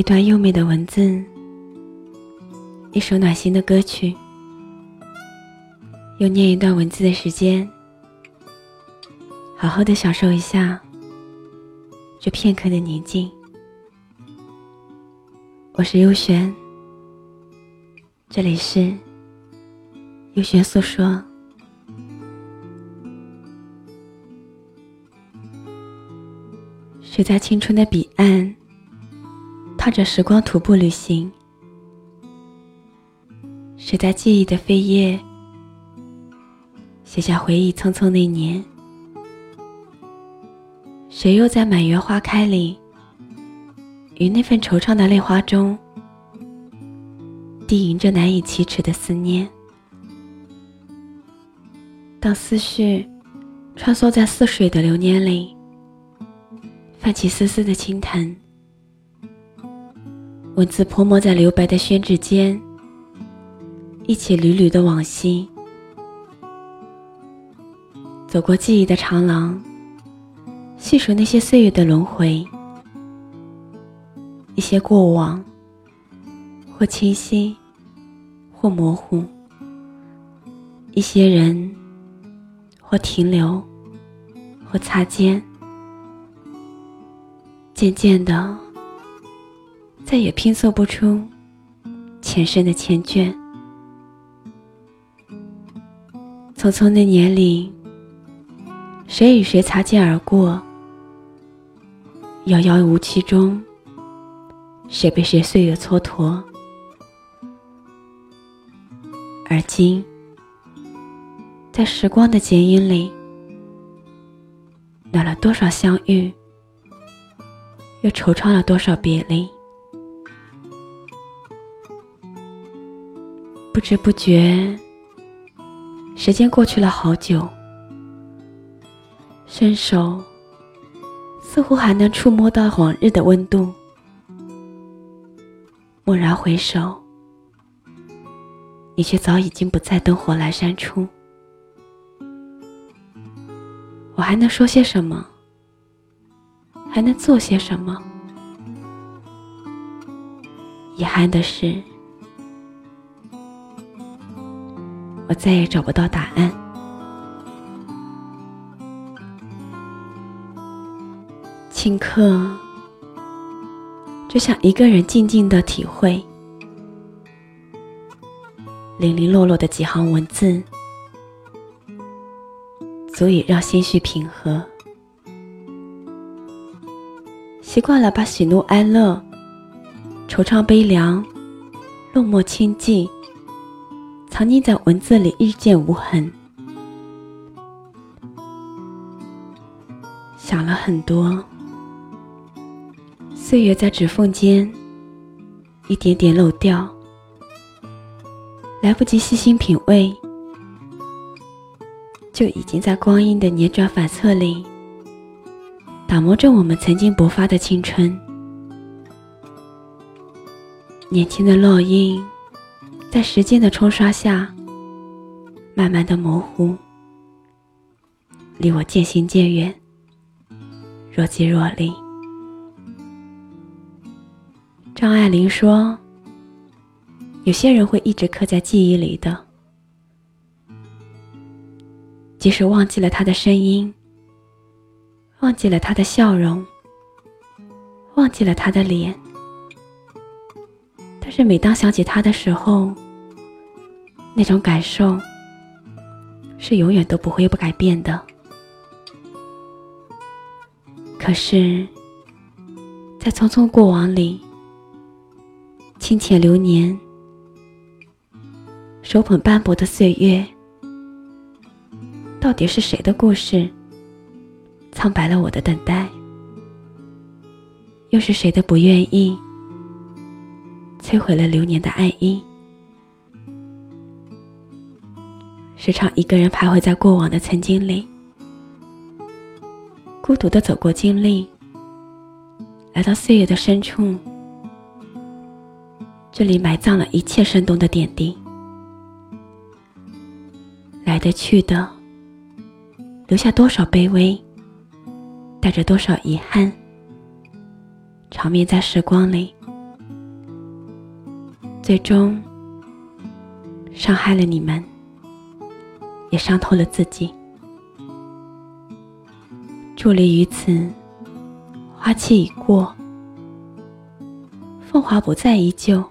一段优美的文字，一首暖心的歌曲，又念一段文字的时间，好好的享受一下这片刻的宁静。我是优璇，这里是优璇诉说。谁在青春的彼岸，踏着时光徒步旅行？谁在记忆的扉页，写下回忆匆匆那年？谁又在满园花开里，与那份惆怅的泪花中，低吟着难以启齿的思念？当思绪穿梭在似水的流年里。泛起丝丝的轻弹，文字泼墨在留白的宣纸间，一起缕缕的往昔。走过记忆的长廊，细数那些岁月的轮回，一些过往，或清晰，或模糊；一些人，或停留，或擦肩。渐渐的，再也拼凑不出前生的缱绻。匆匆那年里，谁与谁擦肩而过？遥遥无期中，谁被谁岁月蹉跎？而今，在时光的剪影里，暖了多少相遇？又惆怅了多少别离？不知不觉，时间过去了好久，伸手似乎还能触摸到往日的温度。蓦然回首，你却早已经不在灯火阑珊处。我还能说些什么？还能做些什么？遗憾的是，我再也找不到答案。顷刻，只想一个人静静的体会，零零落落的几行文字，足以让心绪平和。习惯了把喜怒哀乐、惆怅悲凉、落寞清寂，藏匿在文字里，日渐无痕。想了很多，岁月在指缝间一点点漏掉，来不及细心品味，就已经在光阴的辗转反侧里。打磨着我们曾经勃发的青春，年轻的烙印，在时间的冲刷下，慢慢的模糊，离我渐行渐远，若即若离。张爱玲说：“有些人会一直刻在记忆里的，即使忘记了他的声音。”忘记了他的笑容，忘记了他的脸，但是每当想起他的时候，那种感受是永远都不会不改变的。可是，在匆匆过往里，清浅流年，手捧斑驳的岁月，到底是谁的故事？苍白了我的等待，又是谁的不愿意，摧毁了流年的爱意？时常一个人徘徊在过往的曾经里，孤独的走过经历，来到岁月的深处，这里埋葬了一切生动的点滴，来的去的，留下多少卑微？带着多少遗憾，长眠在时光里，最终伤害了你们，也伤透了自己。伫立于此，花期已过，风华不再依旧，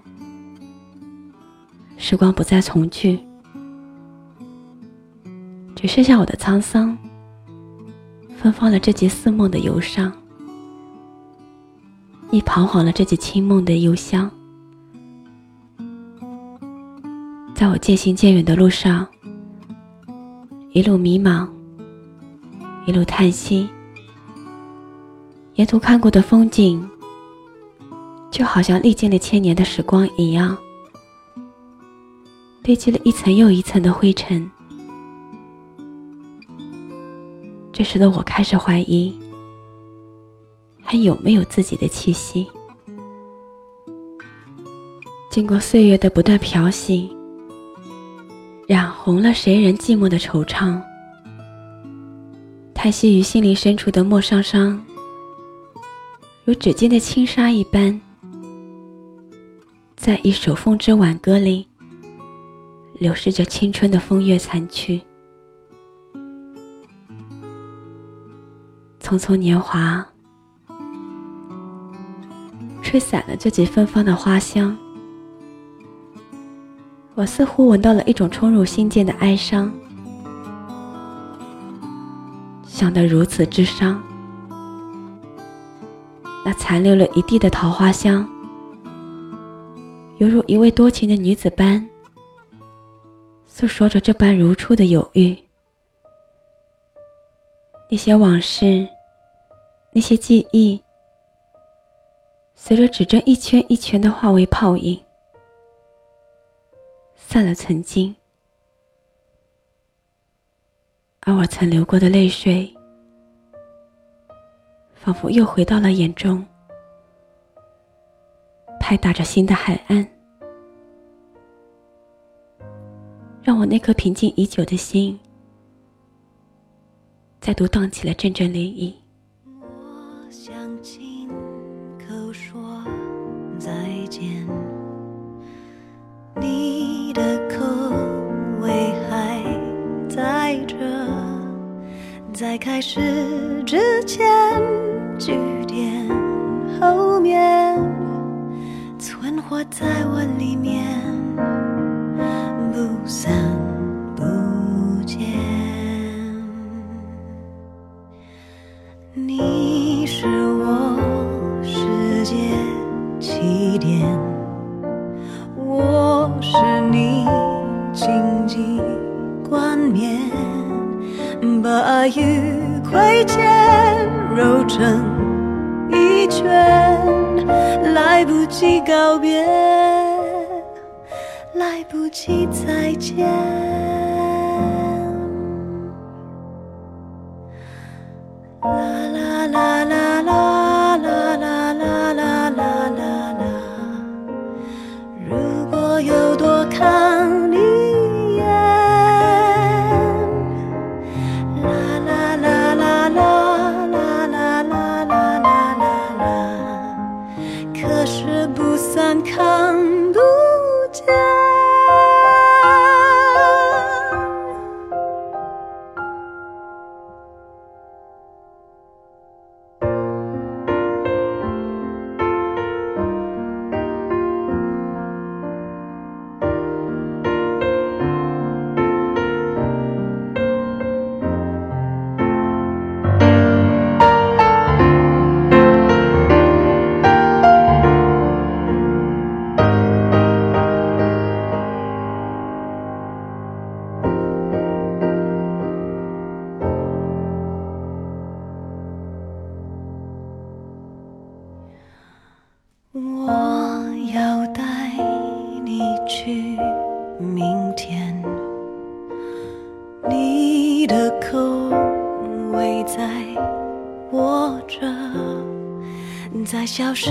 时光不再重聚，只剩下我的沧桑，芬芳了这节似梦的忧伤，亦彷徨了这节清梦的幽香。在我渐行渐远的路上，一路迷茫，一路叹息。沿途看过的风景，就好像历经了千年的时光一样，堆积了一层又一层的灰尘。这时的我开始怀疑，还有没有自己的气息？经过岁月的不断漂洗，染红了谁人寂寞的惆怅，叹息于心灵深处的莫伤伤。如指尖的轻纱一般，在一首风之挽歌里，流逝着青春的风月残躯。匆匆年华，吹散了这几芬芳的花香。我似乎闻到了一种冲入心间的哀伤，想得如此之伤。那残留了一地的桃花香，犹如一位多情的女子般，诉说着这般如初的友谊。那些往事，那些记忆，随着指针一圈一圈的化为泡影，散了曾经，而我曾流过的泪水。仿佛又回到了眼中，拍打着心的海岸，让我那颗平静已久的心，再度荡起了阵阵涟漪。在开始之前。句点后面，存活在我里面，不散与亏欠揉成。一圈，来不及告别，来不及再见。在握着，在消失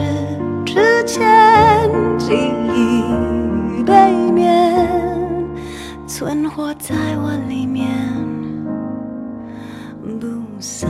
之前，记忆背面存活在我里面，不散